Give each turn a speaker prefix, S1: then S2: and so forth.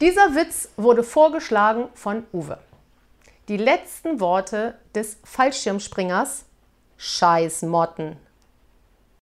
S1: Dieser Witz wurde vorgeschlagen von Uwe. Die letzten Worte des Fallschirmspringers Scheiß Motten